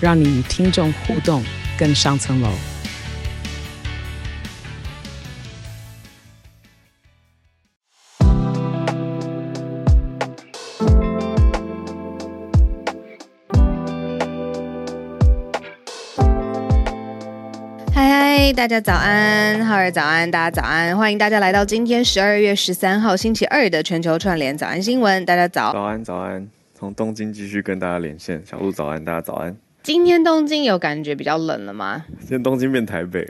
让你与听众互动更上层楼。大家早安，浩儿早安，大家早安，欢迎大家来到今天十二月十三号星期二的全球串联早安新闻。大家早，早安早安，从东京继续跟大家连线。小鹿早安，大家早安。今天东京有感觉比较冷了吗？今天东京变台北，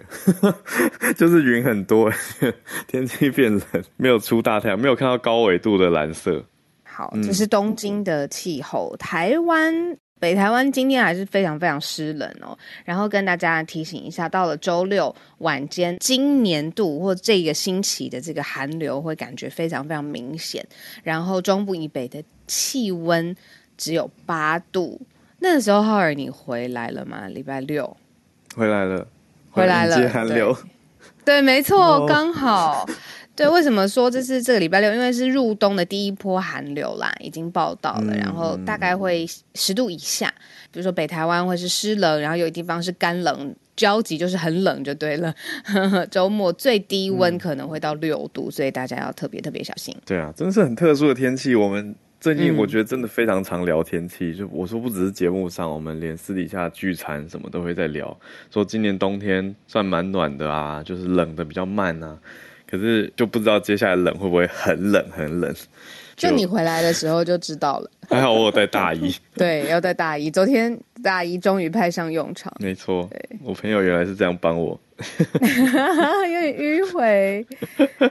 就是云很多，天气变冷，没有出大太阳，没有看到高纬度的蓝色。好，这是东京的气候，嗯、台湾。北台湾今天还是非常非常湿冷哦，然后跟大家提醒一下，到了周六晚间，今年度或这个星期的这个寒流会感觉非常非常明显，然后中部以北的气温只有八度。那个时候浩尔你回来了吗？礼拜六回来了，回来了，接寒流，对，对，没错，刚好。对，为什么说这是这个礼拜六？因为是入冬的第一波寒流啦，已经报道了，然后大概会十度以下。比如说北台湾会是湿冷，然后有的地方是干冷交集，就是很冷就对了。周末最低温可能会到六度，嗯，所以大家要特别特别小心。对啊，真的是很特殊的天气。我们最近我觉得真的非常常聊天气，嗯，就我说不只是节目上，我们连私底下聚餐什么都会在聊，说今年冬天算蛮暖的啊，就是冷的比较慢啊。可是就不知道接下来冷会不会很冷很冷，就，你回来的时候就知道了。还好我有带大衣，对，要带大衣。昨天大衣终于派上用场。没错，我朋友原来是这样帮我，有点迂回。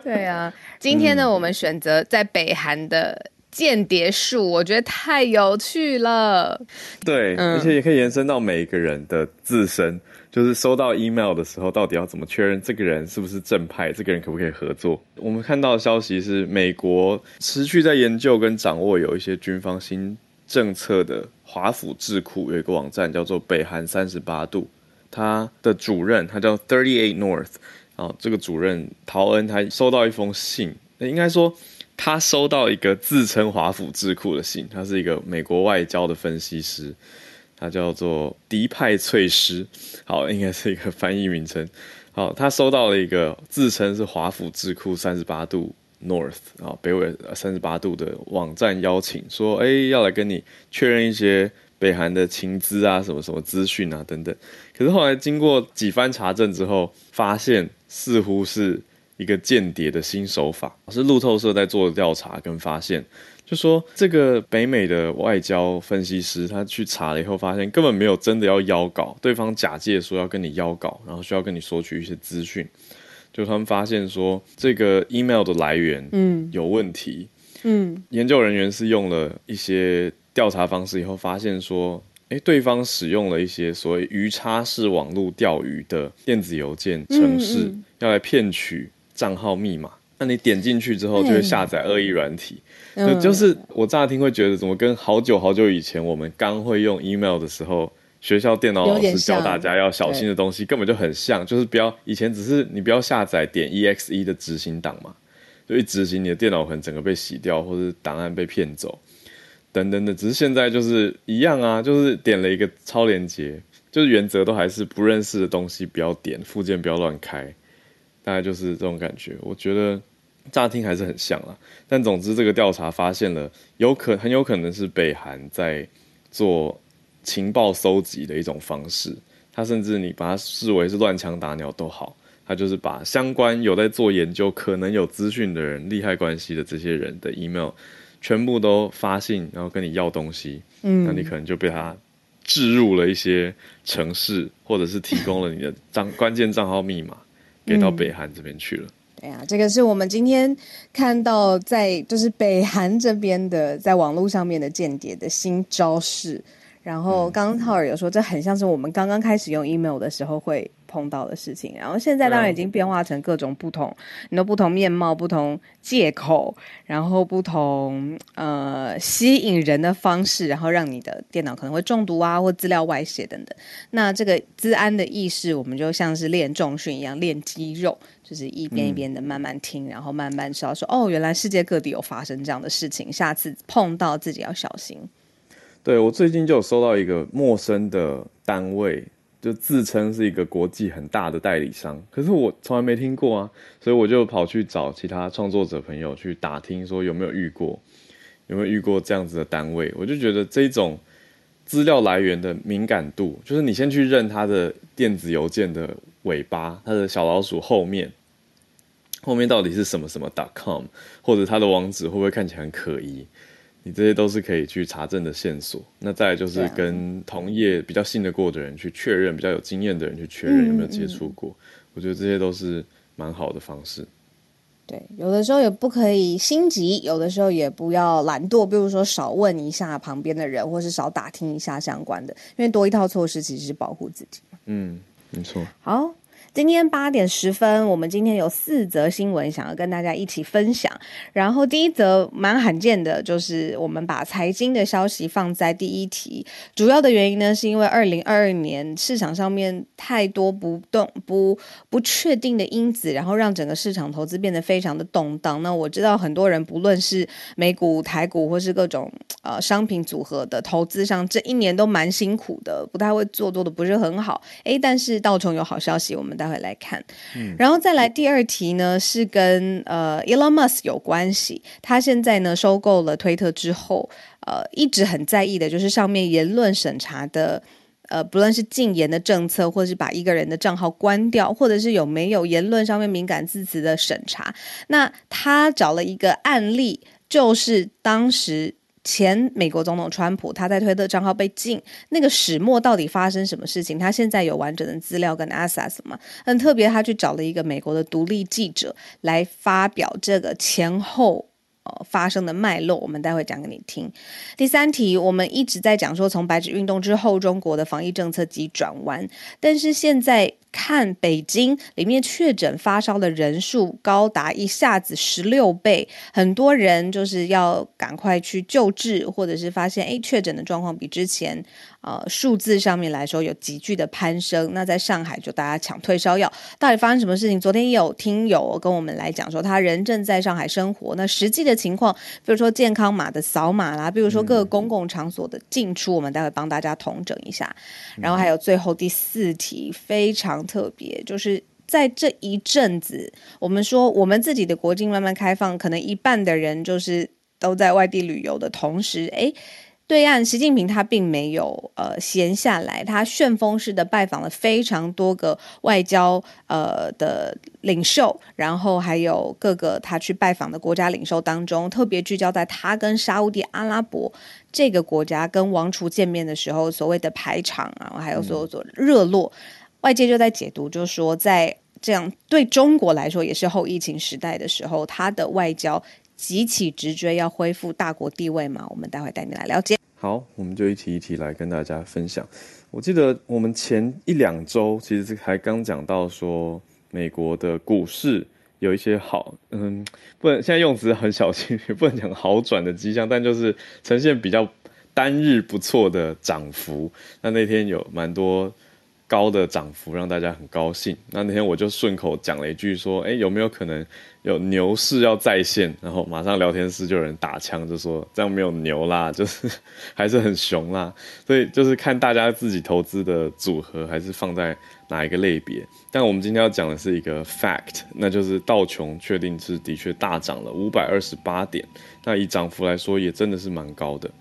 对啊，今天呢，嗯、我们选择在北韩的间谍术，我觉得太有趣了。对、嗯，而且也可以延伸到每一个人的自身。就是收到 email 的时候，到底要怎么确认这个人是不是正派？这个人可不可以合作？我们看到的消息是，美国持续在研究跟掌握有一些军方新政策的华府智库有一个网站叫做北韩三十八度，它的主任他叫 Thirty Eight North，啊，这个主任陶恩他收到一封信，应该说他收到一个自称华府智库的信，他是一个美国外交的分析师。他叫做迪派翠丝，好，应该是一个翻译名称。好，他收到了一个自称是华府智库三十八度 North 啊，北纬三十八度的网站邀请，说，哎，要来跟你确认一些北韩的情资啊，什么什么资讯啊，等等。可是后来经过几番查证之后，发现似乎是一个间谍的新手法，是路透社在做的调查跟发现。就说这个北美的外交分析师，他去查了以后，发现根本没有真的要邀稿，对方假借说要跟你邀稿，然后需要跟你索取一些资讯。就他们发现说，这个 email 的来源嗯有问题嗯，嗯，研究人员是用了一些调查方式以后，发现说，诶，对方使用了一些所谓鱼叉式网络钓鱼的电子邮件程式，嗯嗯，要来骗取账号密码。那你点进去之后，就会下载恶意软体。就就是我乍听会觉得，怎么跟好久好久以前我们刚会用 email 的时候，学校电脑老师教大家要小心的东西，根本就很像。就是不要以前只是你不要下载点 exe 的执行档嘛，就一执行你的电脑可能整个被洗掉，或者档案被骗走，等等的。只是现在就是一样啊，就是点了一个超连接，就是原则都还是不认识的东西不要点，附件不要乱开，大概就是这种感觉。我觉得。乍听还是很像啦，但总之这个调查发现了，有可很有可能是北韩在做情报搜集的一种方式。他甚至你把它视为是乱枪打鸟都好，他就是把相关有在做研究、可能有资讯的人、利害关系的这些人的 email 全部都发信，然后跟你要东西。嗯，那你可能就被他置入了一些城市，或者是提供了你的账关键账号密码，给到北韩这边去了。嗯对呀，这个是我们今天看到在就是北韩这边的在网络上面的间谍的新招式，然后刚刚浩尔有说，这很像是我们刚刚开始用 email 的时候会碰到的事情。然后现在当然已经变化成各种不同，你的不同面貌、不同借口，然后不同呃吸引人的方式，然后让你的电脑可能会中毒啊，或资料外泄等等。那这个资安的意识，我们就像是练重训一样，练肌肉。就是一遍一遍的慢慢听，嗯、然后慢慢知道说，哦，原来世界各地有发生这样的事情，下次碰到自己要小心。对，我最近就有收到一个陌生的单位，就自称是一个国际很大的代理商，可是我从来没听过啊，所以我就跑去找其他创作者朋友去打听，说有没有遇过，有没有遇过这样子的单位。我就觉得这种资料来源的敏感度，就是你先去认他的电子邮件的尾巴，他的小老鼠后面。后面到底是什么什么 .com，或者它的网址会不会看起来很可疑？你这些都是可以去查证的线索。那再来就是跟同业比较信得过的人去确认，比较有经验的人去确认有没有接触过。嗯嗯。我觉得这些都是蛮好的方式。对，有的时候也不可以心急，有的时候也不要懒惰。比如说少问一下旁边的人，或是少打听一下相关的，因为多一套措施其实是保护自己。嗯，没错。好。今天八点十分，我们今天有四则新闻想要跟大家一起分享。然后第一则蛮罕见的，就是我们把财经的消息放在第一题。主要的原因呢，是因为二零二二年市场上面太多不动不不确定的因子，然后让整个市场投资变得非常的动荡。那我知道很多人不论是美股、台股或是各种呃商品组合的投资上，这一年都蛮辛苦的，不太会做，做的不是很好。诶，但是道琼有好消息，我们待会来看，然后再来第二题呢，是跟呃 Elon Musk 有关系。他现在呢收购了推特之后，呃，一直很在意的就是上面言论审查的，呃，不论是禁言的政策，或者是把一个人的账号关掉，或者是有没有言论上面敏感字词的审查。那他找了一个案例，就是当时。前美国总统川普，他在推特账号被禁，那个始末到底发生什么事情？他现在有完整的资料跟 assets 吗？很特别，他去找了一个美国的独立记者来发表这个前后发生的脉络，我们待会讲给你听。第三题，我们一直在讲说，从白纸运动之后，中国的防疫政策急转弯，但是现在。看北京里面确诊发烧的人数高达一下子十六倍，很多人就是要赶快去救治，或者是发现诶确诊的状况比之前呃数字上面来说有急剧的攀升。那在上海就大家抢退烧药，到底发生什么事情？昨天也有听友跟我们来讲说，他人正在上海生活，那实际的情况，比如说健康码的扫码啦，比如说各个公共场所的进出，我们待会帮大家统整一下。然后还有最后第四题，非常。特别就是在这一阵子，我们说我们自己的国境慢慢开放，可能一半的人就是都在外地旅游的同时，诶，对岸习近平他并没有呃闲下来，他旋风式的拜访了非常多个外交呃的领袖，然后还有各个他去拜访的国家领袖当中，特别聚焦在他跟沙乌地阿拉伯这个国家跟王储见面的时候，所谓的排场啊，还有所有所热络。嗯外界就在解读，就是说，在这样对中国来说也是后疫情时代的时候，他的外交急起直追，要恢复大国地位嘛？我们待会带你来了解。好，我们就一题一题来跟大家分享。我记得我们前一两周其实还刚讲到说，美国的股市有一些好，嗯，不能现在用词很小心，也不能讲好转的迹象，但就是呈现比较单日不错的涨幅。那那天有蛮多。高的涨幅让大家很高兴。那那天我就顺口讲了一句说：“哎，有没有可能有牛市要再现？”然后马上聊天室就有人打枪，就说：“这样没有牛啦，就是还是很熊啦。”所以就是看大家自己投资的组合还是放在哪一个类别。但我们今天要讲的是一个 fact，那就是道琼确定是的确大涨了五百二十八点。那以涨幅来说，也真的是蛮高的。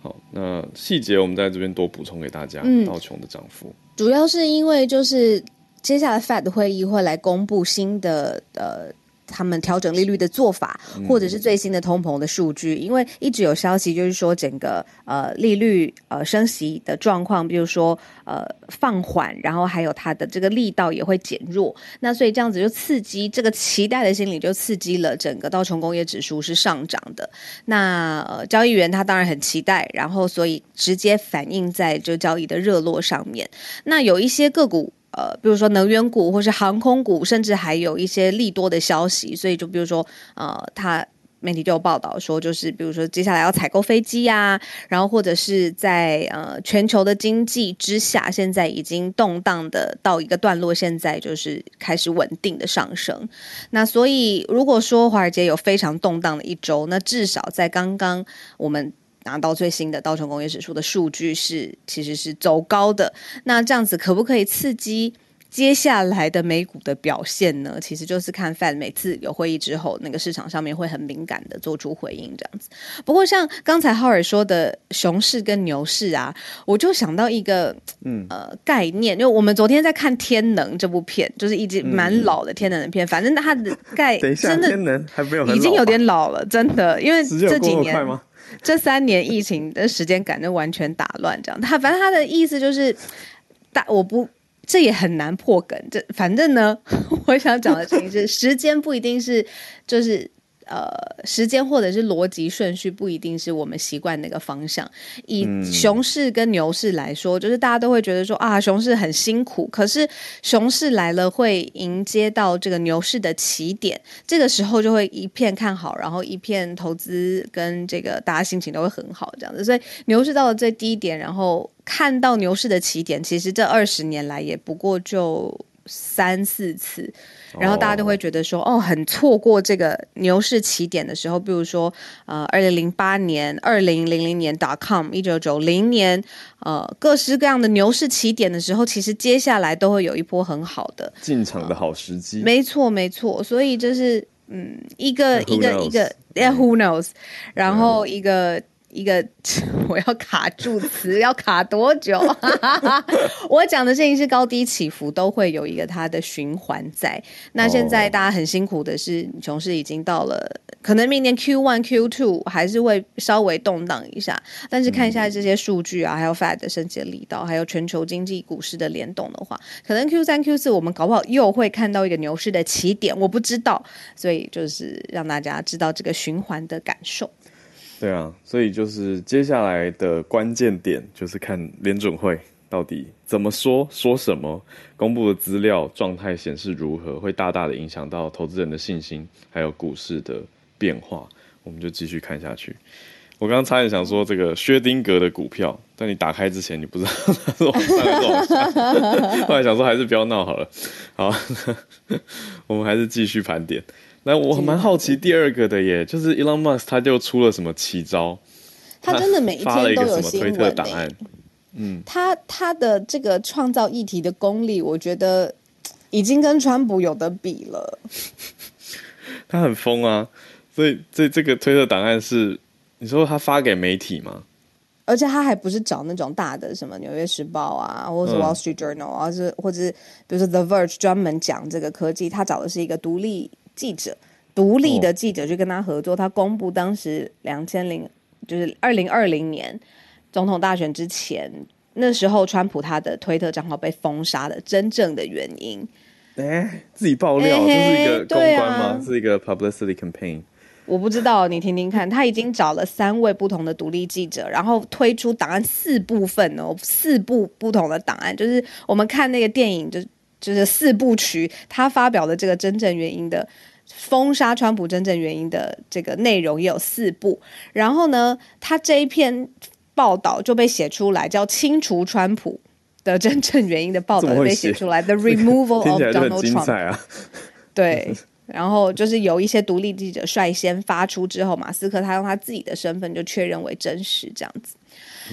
好，那细节我们在这边多补充给大家。嗯，道琼的涨幅。主要是因为就是接下来 Fed 会议会来公布新的呃他们调整利率的做法，或者是最新的通膨的数据，因为一直有消息就是说整个呃利率呃升息的状况，比如说呃放缓，然后还有它的这个力道也会减弱，那所以这样子就刺激这个期待的心理，就刺激了整个道琼工业指数是上涨的。那呃交易员他当然很期待，然后所以直接反映在就交易的热络上面。那有一些个股。呃，比如说能源股或是航空股，甚至还有一些利多的消息，所以就比如说，呃，他媒体就有报道说，就是比如说接下来要采购飞机呀，然后或者是在呃全球的经济之下，现在已经动荡的到一个段落，现在就是开始稳定的上升。那所以如果说华尔街有非常动荡的一周，那至少在刚刚我们。拿到最新的道琼工业指数的数据是，其实是走高的。那这样子可不可以刺激接下来的美股的表现呢？其实就是看 Fed 每次有会议之后，那个市场上面会很敏感的做出回应这样子。不过像刚才浩尔说的熊市跟牛市啊，我就想到一个嗯呃概念，因为我们昨天在看《天能》这部片，就是一直蛮老的《天能》的片，反正它的概 真的天能还没有，已经有点老了，真的，因为这几年。这三年疫情的时间感就完全打乱，这样。他反正他的意思就是，大我不，这也很难破梗。这反正呢，我想讲的事情是，时间不一定是就是。呃，时间或者是逻辑顺序不一定是我们习惯那个方向。以熊市跟牛市来说，嗯、就是大家都会觉得说啊，熊市很辛苦，可是熊市来了会迎接到这个牛市的起点，这个时候就会一片看好，然后一片投资跟这个大家心情都会很好，这样子。所以牛市到了最低点，然后看到牛市的起点，其实这二十年来也不过就三四次。然后大家都会觉得说，哦，很错过这个牛市起点的时候，比如说，呃，二零零八年、二零零零年 dot com、一九九零年，呃，各式各样的牛市起点的时候，其实接下来都会有一波很好的进场的好时机。没错，没错。所以就是，嗯，一个一个一个，Yeah，who knows？然后一个。一个 我要卡住词，要卡多久？我讲的事情是高低起伏都会有一个它的循环在。那现在大家很辛苦的是，熊市已经到了，可能明年 Q one Q two 还是会稍微动荡一下。但是看一下这些数据啊，还有 Fed 的升息力道，还有全球经济股市的联动的话，可能 Q 三 Q 四我们搞不好又会看到一个牛市的起点，我不知道。所以就是让大家知道这个循环的感受。对啊，所以就是接下来的关键点就是看联准会到底怎么说，说什么，公布的资料状态显示如何，会大大的影响到投资人的信心，还有股市的变化。我们就继续看下去。我刚刚差点想说这个薛丁格的股票，但你打开之前你不知道它是往上还是往下，后来想说还是不要闹好了。好，我们还是继续盘点。那我蛮好奇第二个的耶，就是 Elon Musk 他就出了什么奇招？他真的每一天都有新闻、欸、推特档案。嗯，他他的这个创造议题的功力，我觉得已经跟川普有的比了。他很疯啊，所以这这个推特档案是你说他发给媒体吗？而且他还不是找那种大的什么《纽约时报》啊，或者是《Wall Street Journal》啊，是或者是比如说《The Verge》专门讲这个科技，他找的是一个独立。记者，独立的记者去跟他合作，他公布当时两千零就是二零二零年总统大选之前，那时候川普他的推特账号被封杀的真正的原因。哎，自己爆料，这是一个公关吗？是一个 publicity campaign？我不知道，你听听看。他已经找了三位不同的独立记者，然后推出档案四部分哦，四部不同的档案，就是我们看那个电影就。就是四部曲，他发表的这个真正原因的封杀川普真正原因的这个内容也有四部，然后呢，他这一篇报道就被写出来，叫清除川普的真正原因的报道被写出来，The Removal of Donald Trump。啊、对，然后就是有一些独立记者率先发出之后，马斯克他用他自己的身份就确认为真实，这样子。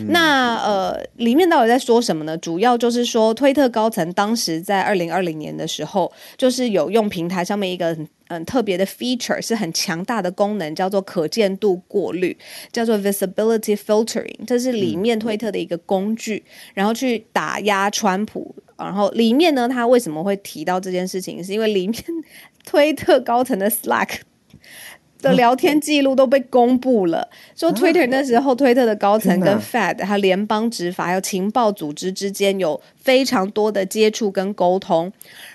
那呃，里面到底在说什么呢？主要就是说，推特高层当时在二零二零年的时候，就是有用平台上面一个很嗯特别的 feature，是很强大的功能，叫做可见度过滤，叫做 visibility filtering，这是里面推特的一个工具，然后去打压川普。然后里面呢，他为什么会提到这件事情？是因为里面 推特高层的 Slack 的聊天记录都被公布了，说 Twitter 那时候推特的高层跟 Fed 还有联邦执法还有情报组织之间有非常多的接触跟沟通，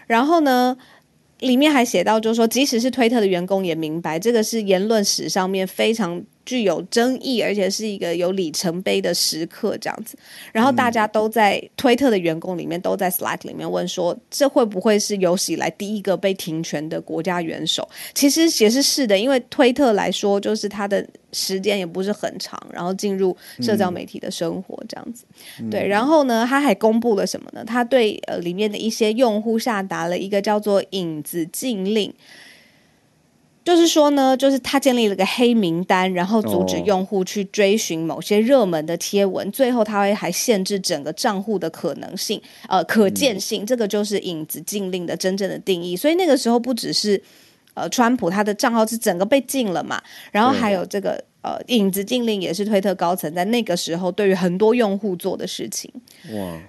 然后呢，里面还写到，就是说，即使是推特的员工也明白，这个是言论史上面非常。具有争议，而且是一个有里程碑的时刻，这样子。然后大家都在推特的员工里面，都在 Slack 里面问说，这会不会是有史以来第一个被停权的国家元首？其实也是是的，因为推特来说，就是他的时间也不是很长，然后进入社交媒体的生活这样子。嗯、对，然后呢，他还公布了什么呢？他对呃里面的一些用户下达了一个叫做“影子禁令”。就是说呢，就是他建立了个黑名单，然后阻止用户去追寻某些热门的贴文，oh. 最后他会还限制整个账户的可能性，呃，可见性。嗯、这个就是影子禁令的真正的定义。所以那个时候不只是呃，川普他的账号是整个被禁了嘛，然后还有这个呃，影子禁令也是推特高层在那个时候对于很多用户做的事情。哇！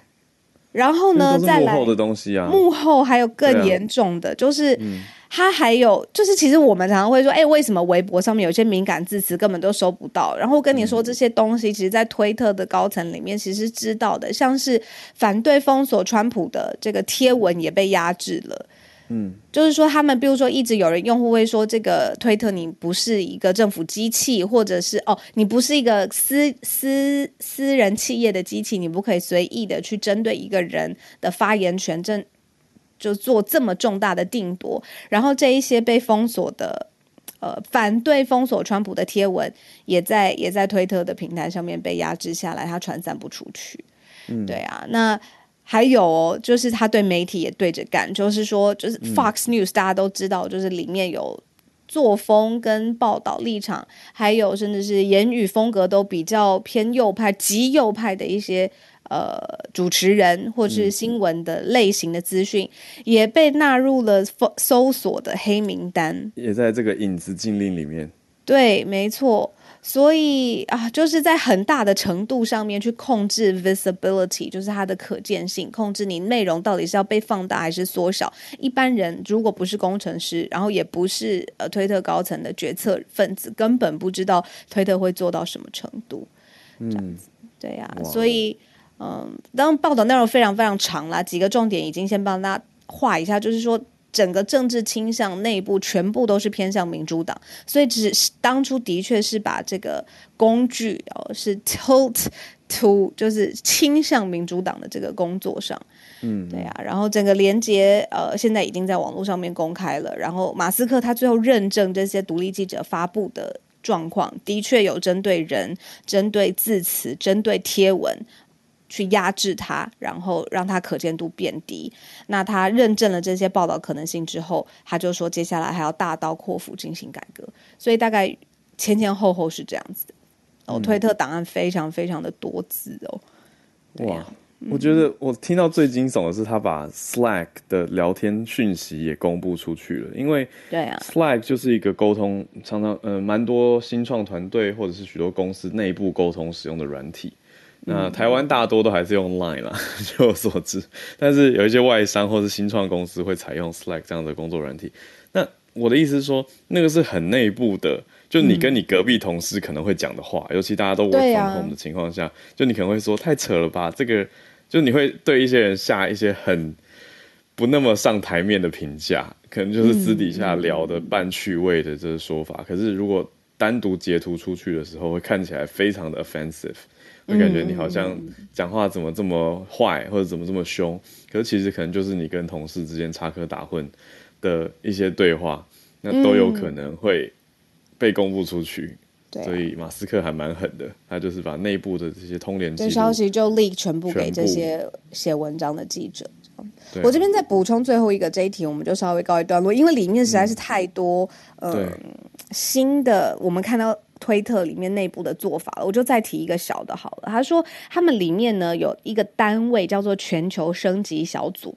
然后呢，再来幕后的东西啊，幕后还有更严重的，啊、就是。嗯他还有就是，其实我们常常会说，哎，为什么微博上面有些敏感字词根本都收不到？然后跟你说这些东西，其实，在推特的高层里面其实知道的，像是反对封锁川普的这个贴文也被压制了。嗯，就是说他们，比如说一直有人用户会说，这个推特你不是一个政府机器，或者是哦，你不是一个私私私人企业的机器，你不可以随意的去针对一个人的发言权正。就做这么重大的定夺，然后这一些被封锁的，呃，反对封锁川普的贴文，也在也在推特的平台上面被压制下来，它传散不出去。嗯，对啊，那还有哦，就是他对媒体也对着干，就是说，就是 Fox News，嗯，大家都知道，就是里面有作风跟报道立场，还有甚至是言语风格都比较偏右派、极右派的一些。呃，主持人或是新闻的类型的资讯，嗯、也被纳入了搜索的黑名单，也在这个影子禁令里面。对，没错。所以啊，就是在很大的程度上面去控制 visibility，就是它的可见性，控制你内容到底是要被放大还是缩小。一般人如果不是工程师，然后也不是呃推特高层的决策分子，根本不知道推特会做到什么程度。嗯，这样子，对呀、啊，所以。嗯，当然报道内容非常非常长啦，几个重点已经先帮大家画一下，就是说整个政治倾向内部全部都是偏向民主党，所以只是当初的确是把这个工具哦是 tilt to 就是倾向民主党的这个工作上，嗯，对啊，然后整个连接呃现在已经在网络上面公开了，然后马斯克他最后认证这些独立记者发布的状况，的确有针对人、针对字词、针对贴文。去压制它，然后让它可见度变低。那他认证了这些报道可能性之后，他就说接下来还要大刀阔斧进行改革。所以大概前前后后是这样子的。哦，推特档案非常非常的多字哦。哇，嗯、我觉得我听到最惊悚的是他把 Slack 的聊天讯息也公布出去了，因为对啊，Slack 就是一个沟通常常呃蛮多新创团队或者是许多公司内部沟通使用的软体。那台湾大多都还是用 Line 啦，据我所知。但是有一些外商或是新创公司会采用 Slack 这样的工作软体。那我的意思是说，那个是很内部的，就你跟你隔壁同事可能会讲的话，嗯、尤其大家都 work from home 的情况下，啊、就你可能会说太扯了吧？这个就你会对一些人下一些很不那么上台面的评价，可能就是私底下聊的半趣味的这个说法。嗯、可是如果单独截图出去的时候，会看起来非常的 offensive。会感觉你好像讲话怎么这么坏，或者怎么这么凶，可是其实可能就是你跟同事之间插科打诨的一些对话，那都有可能会被公布出去。对、嗯，所以马斯克还蛮狠的，他就是把内部的这些通联这消息就 leak 全部给这些写文章的记者。对我这边再补充最后一个这一题，我们就稍微告一段落，因为里面实在是太多嗯、呃、新的，我们看到。推特里面内部的做法了，我就再提一个小的好了。他说他们里面呢有一个单位叫做全球升级小组，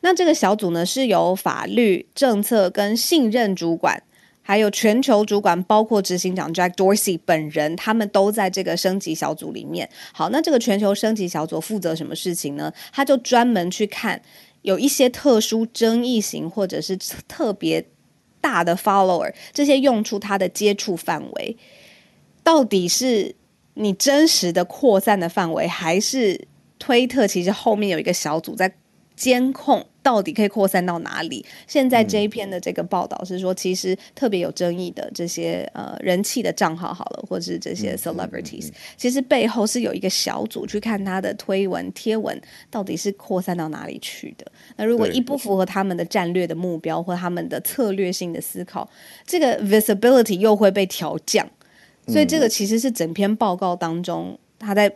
那这个小组呢是由法律、政策跟信任主管，还有全球主管，包括执行长 Jack Dorsey 本人，他们都在这个升级小组里面。好，那这个全球升级小组负责什么事情呢？他就专门去看有一些特殊争议型或者是特别。大的 follower，这些用出它的接触范围，到底是你真实的扩散的范围，还是推特其实后面有一个小组在监控？到底可以扩散到哪里？现在这一篇的这个报道是说，其实特别有争议的这些呃人气的账号好了，或者是这些 celebrities，其实背后是有一个小组去看他的推文贴文到底是扩散到哪里去的。那如果一不符合他们的战略的目标或他们的策略性的思考，这个 visibility 又会被调降。所以这个其实是整篇报告当中他在。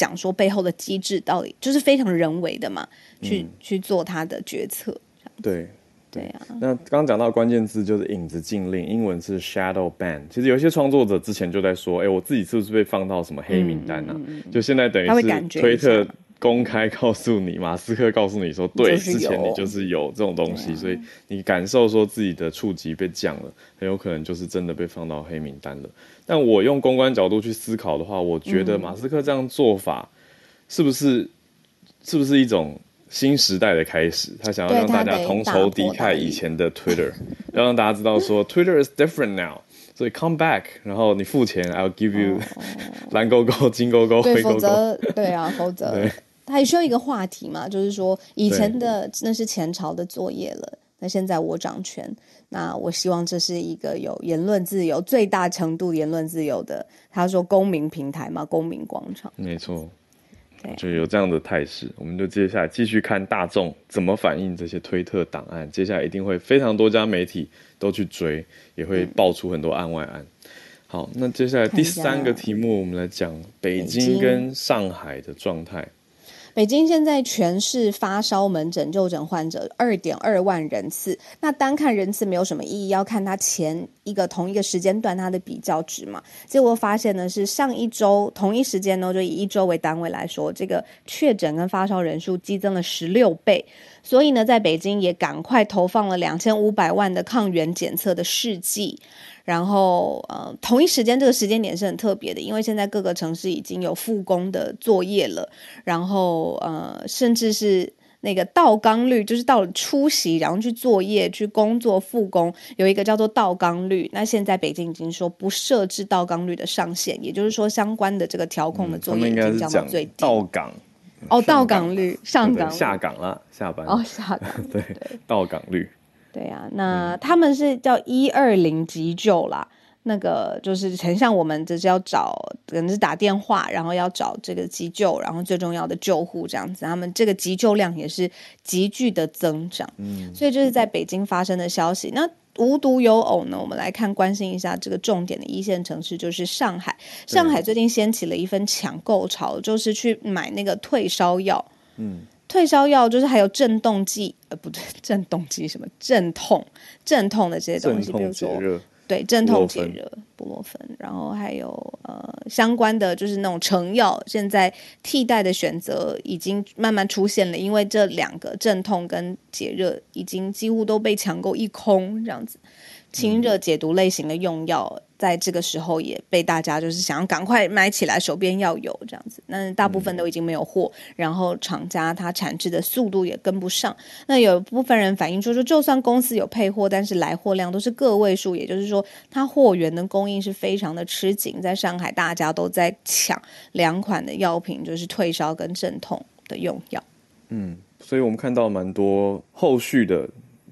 讲说背后的机制到底就是非常人为的嘛，去、嗯、去做他的决策。对对啊。那刚刚讲到关键字就是影子禁令，英文是 shadow ban。其实有一些创作者之前就在说，哎，我自己是不是被放到什么黑名单啊？嗯、就现在等于是推特公开告诉你，马斯克告诉你说，对，之前你就是有这种东西，啊、所以你感受说自己的触及被降了，很有可能就是真的被放到黑名单了。但我用公关角度去思考的话，我觉得马斯克这样做法是不是、嗯、是不是一种新时代的开始？他想要让大家同仇敌忾以前的 Twitter，要让大家知道说 Twitter is different now，所以 come back，然后你付钱，I'll give you、哦、蓝勾勾、金勾勾、灰勾勾。否则，对啊，否则他还需要一个话题嘛，就是说以前的那是前朝的作业了，那现在我掌权。那我希望这是一个有言论自由、最大程度言论自由的，他说公民平台嘛，公民广场。没错，就有这样的态势。我们就接下来继续看大众怎么反映这些推特档案。接下来一定会非常多家媒体都去追，也会爆出很多案外案。嗯、好，那接下来第三个题目，我们来讲北京跟上海的状态。北京现在全市发烧门诊就诊患者二点二万人次，那单看人次没有什么意义，要看它前一个同一个时间段它的比较值嘛。结果发现呢，是上一周同一时间呢，就以一周为单位来说，这个确诊跟发烧人数激增了十六倍。所以呢，在北京也赶快投放了两千五百万的抗原检测的试剂。然后，呃，同一时间这个时间点是很特别的，因为现在各个城市已经有复工的作业了。然后，呃，甚至是那个到岗率，就是到了出席，然后去作业、去工作、复工，有一个叫做到岗率。那现在北京已经说不设置到岗率的上限，也就是说，相关的这个调控的作业已经降到最低。到岗哦，到岗率上岗下岗了，下班哦，下岗 对到岗率。对呀、啊，那他们是叫一二零急救啦，那个就是很像我们就是要找，可能是打电话，然后要找这个急救，然后最重要的救护这样子，他们这个急救量也是急剧的增长。嗯，所以这是在北京发生的消息。那无独有偶呢，我们来看关心一下这个重点的一线城市，就是上海。上海最近掀起了一份抢购潮，就是去买那个退烧药。嗯。退烧药就是还有镇动剂，呃，不对，镇动剂什么镇痛、镇痛的这些东西，比如说对镇痛解热、布洛芬，然后还有呃相关的就是那种成药，现在替代的选择已经慢慢出现了，因为这两个镇痛跟解热已经几乎都被抢购一空，这样子。清热解毒类型的用药，在这个时候也被大家就是想要赶快买起来，手边要有这样子。那大部分都已经没有货，然后厂家它产制的速度也跟不上。那有部分人反映说，说就算公司有配货，但是来货量都是个位数，也就是说，它货源的供应是非常的吃紧。在上海，大家都在抢两款的药品，就是退烧跟镇痛的用药。嗯，所以我们看到蛮多后续的。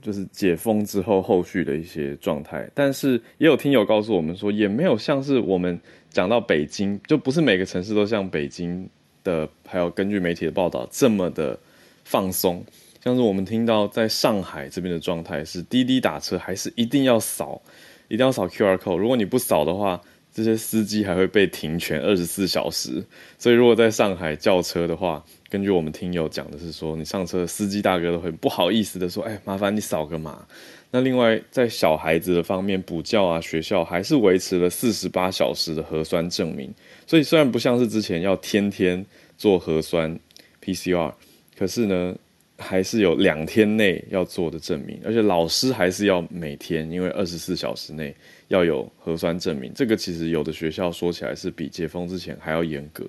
就是解封之后后续的一些状态，但是也有听友告诉我们说，也没有像是我们讲到北京，就不是每个城市都像北京的，还有根据媒体的报道这么的放松。像是我们听到在上海这边的状态是，滴滴打车还是一定要扫，一定要扫 QR code，如果你不扫的话，这些司机还会被停权二十四小时。所以如果在上海叫车的话，根据我们听友讲的是说，你上车司机大哥都会不好意思的说：“哎，麻烦你扫个码。”那另外在小孩子的方面，补教啊学校还是维持了四十八小时的核酸证明。所以虽然不像是之前要天天做核酸 PCR，可是呢，还是有两天内要做的证明，而且老师还是要每天，因为二十四小时内要有核酸证明。这个其实有的学校说起来是比解封之前还要严格。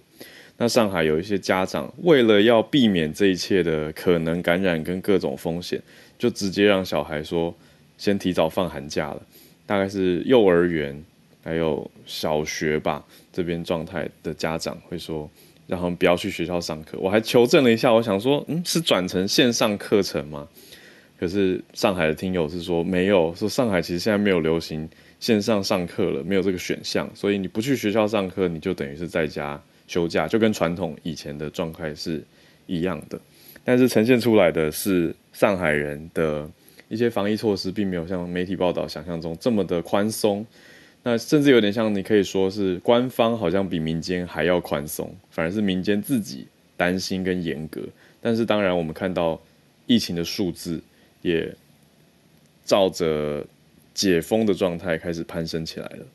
那上海有一些家长为了要避免这一切的可能感染跟各种风险，就直接让小孩说，先提早放寒假了，大概是幼儿园还有小学吧，这边状态的家长会说，让他们不要去学校上课。我还求证了一下，我想说，嗯，是转成线上课程吗？可是上海的听友是说没有，说上海其实现在没有流行线上上课了，没有这个选项，所以你不去学校上课，你就等于是在家休假，就跟传统以前的状态是一样的。但是呈现出来的是上海人的一些防疫措施，并没有像媒体报道想象中这么的宽松。那甚至有点像你可以说是官方好像比民间还要宽松，反而是民间自己担心跟严格。但是当然，我们看到疫情的数字也照着解封的状态开始攀升起来了。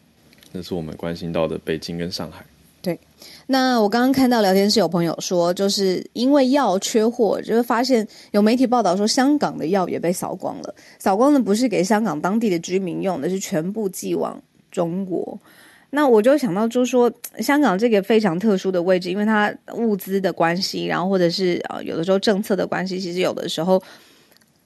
那是我们关心到的北京跟上海。对，那我刚刚看到聊天室有朋友说，就是因为药缺货，就会发现有媒体报道说香港的药也被扫光了。扫光的不是给香港当地的居民用的，是全部寄往中国。那我就想到，就是说香港这个非常特殊的位置，因为它物资的关系，然后或者是呃有的时候政策的关系，其实有的时候。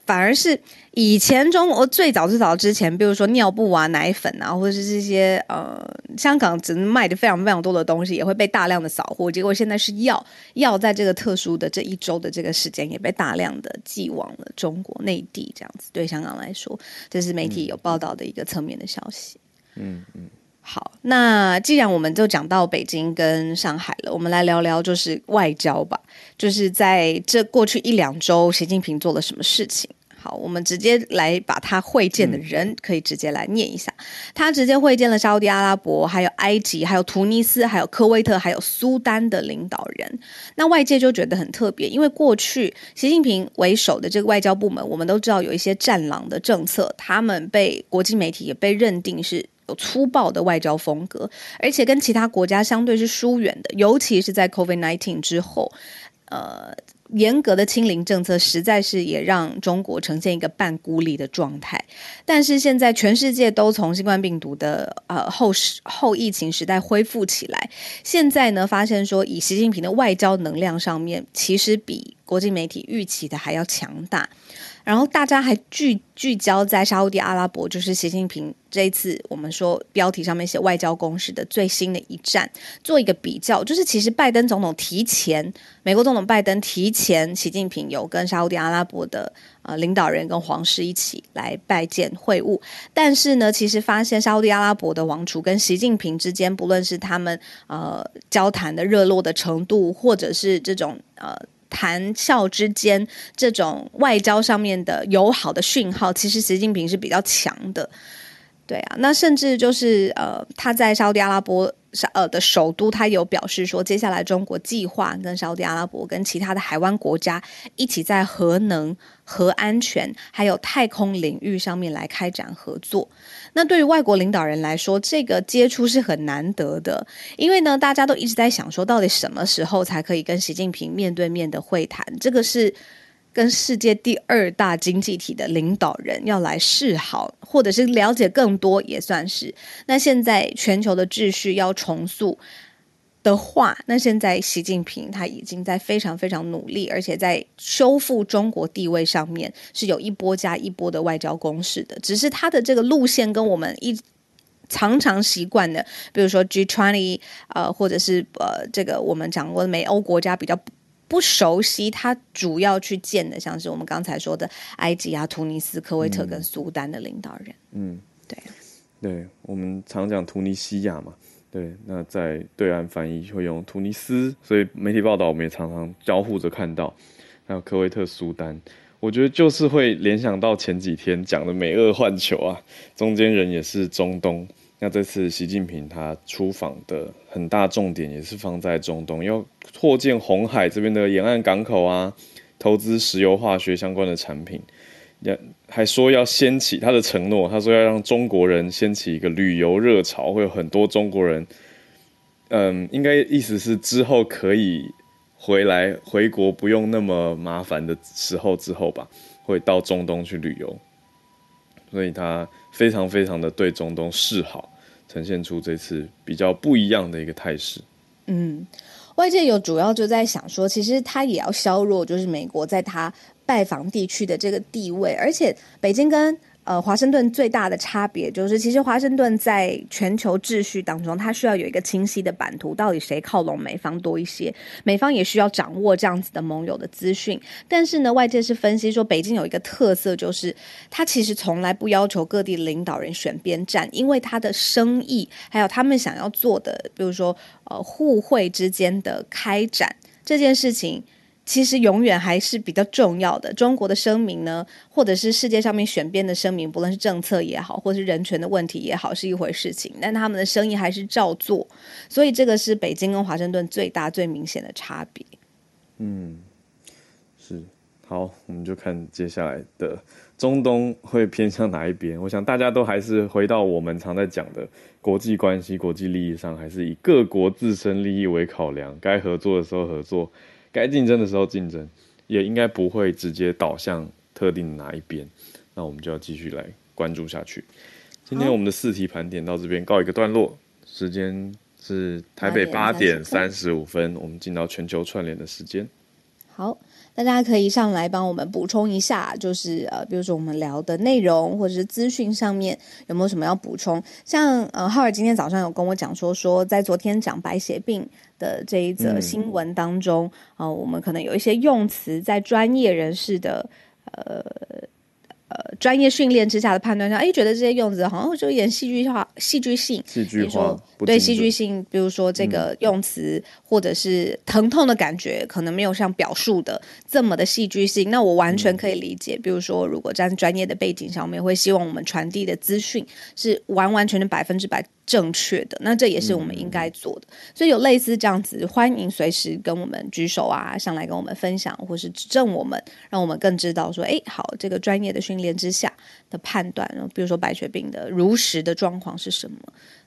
反而是以前中国最早最早之前，比如说尿布啊、奶粉啊，或者是这些呃，香港只能卖的非常非常多的东西，也会被大量的扫货。结果现在是药，药在这个特殊的这一周的这个时间，也被大量的寄往了中国内地，这样子对香港来说，这是媒体有报道的一个侧面的消息。嗯嗯。好，那既然我们就讲到北京跟上海了，我们来聊聊就是外交吧，就是在这过去一两周，习近平做了什么事情？好，我们直接来把他会见的人可以直接来念一下。嗯、他直接会见了沙乌地阿拉伯，还有埃及，还有突尼斯，还有科威特，还有苏丹的领导人。那外界就觉得很特别，因为过去习近平为首的这个外交部门，我们都知道有一些战狼的政策，他们被国际媒体也被认定是有粗暴的外交风格，而且跟其他国家相对是疏远的，尤其是在 COVID-19 之后，呃。严格的清零政策实在是也让中国呈现一个半孤立的状态。但是现在全世界都从新冠病毒的呃后后疫情时代恢复起来，现在呢发现说，以习近平的外交能量上面，其实比国际媒体预期的还要强大。然后大家还聚聚焦在沙乌地阿拉伯，就是习近平这一次我们说标题上面写外交攻势的最新的一战，做一个比较，就是其实拜登总统提前，美国总统拜登提前，习近平有跟沙乌地阿拉伯的呃领导人跟皇室一起来拜见会晤，但是呢，其实发现沙乌地阿拉伯的王储跟习近平之间，不论是他们呃交谈的热络的程度，或者是这种呃。谈笑之间，这种外交上面的友好的讯号，其实习近平是比较强的，对啊，那甚至就是呃，他在沙乌地阿拉伯。呃的首都，他有表示说，接下来中国计划跟沙特阿拉伯跟其他的海湾国家一起在核能、核安全还有太空领域上面来开展合作。那对于外国领导人来说，这个接触是很难得的，因为呢，大家都一直在想说，到底什么时候才可以跟习近平面对面的会谈？这个是。跟世界第二大经济体的领导人要来示好，或者是了解更多，也算是。那现在全球的秩序要重塑的话，那现在习近平他已经在非常非常努力，而且在修复中国地位上面是有一波加一波的外交攻势的。只是他的这个路线跟我们一常常习惯的，比如说 G20，呃，或者是呃这个我们讲过的美欧国家比较。不熟悉，他主要去见的，像是我们刚才说的埃及啊、突尼斯、科威特跟苏丹的领导人。嗯，对，对，我们常讲突尼西亚嘛，对，那在对岸翻译会用突尼斯，所以媒体报道我们也常常交互着看到，还有科威特、苏丹，我觉得就是会联想到前几天讲的美俄换球啊，中间人也是中东。那这次习近平他出访的很大重点也是放在中东，要扩建红海这边的沿岸港口啊，投资石油化学相关的产品，也还说要掀起他的承诺，他说要让中国人掀起一个旅游热潮，会有很多中国人，嗯，应该意思是之后可以回来回国不用那么麻烦的时候之后吧，会到中东去旅游。所以他非常非常的对中东示好，呈现出这次比较不一样的一个态势。嗯，外界有主要就在想说，其实他也要削弱就是美国在他拜访地区的这个地位，而且北京跟呃，华盛顿最大的差别就是，其实华盛顿在全球秩序当中，它需要有一个清晰的版图，到底谁靠拢美方多一些，美方也需要掌握这样子的盟友的资讯。但是呢，外界是分析说，北京有一个特色，就是它其实从来不要求各地领导人选边站，因为它的生意还有他们想要做的，比如说呃，互惠之间的开展这件事情。其实永远还是比较重要的。中国的声明呢，或者是世界上面选边的声明，不论是政策也好，或者是人权的问题也好，是一回事情。但他们的生意还是照做，所以这个是北京跟华盛顿最大最明显的差别。嗯，是。好，我们就看接下来的中东会偏向哪一边。我想大家都还是回到我们常在讲的国际关系、国际利益上，还是以各国自身利益为考量，该合作的时候合作。该竞争的时候竞争，也应该不会直接导向特定哪一边。那我们就要继续来关注下去。今天我们的四题盘点到这边告一个段落，时间是台北八点三十五分，我们进到全球串联的时间。好。大家可以上来帮我们补充一下，就是呃，比如说我们聊的内容或者是资讯上面有没有什么要补充？像呃，浩尔今天早上有跟我讲说，说在昨天讲白血病的这一则新闻当中，啊、嗯呃，我们可能有一些用词在专业人士的呃。呃，专业训练之下的判断上，哎，觉得这些用词好像就有点戏剧化、戏剧性。戏剧化，说对戏剧性，比如说这个用词、嗯、或者是疼痛的感觉，可能没有像表述的这么的戏剧性。那我完全可以理解。嗯、比如说，如果站在专业的背景上面，会希望我们传递的资讯是完完全全百分之百。正确的，那这也是我们应该做的。嗯、所以有类似这样子，欢迎随时跟我们举手啊，上来跟我们分享，或是指正我们，让我们更知道说，哎，好，这个专业的训练之下的判断，比如说白血病的如实的状况是什么？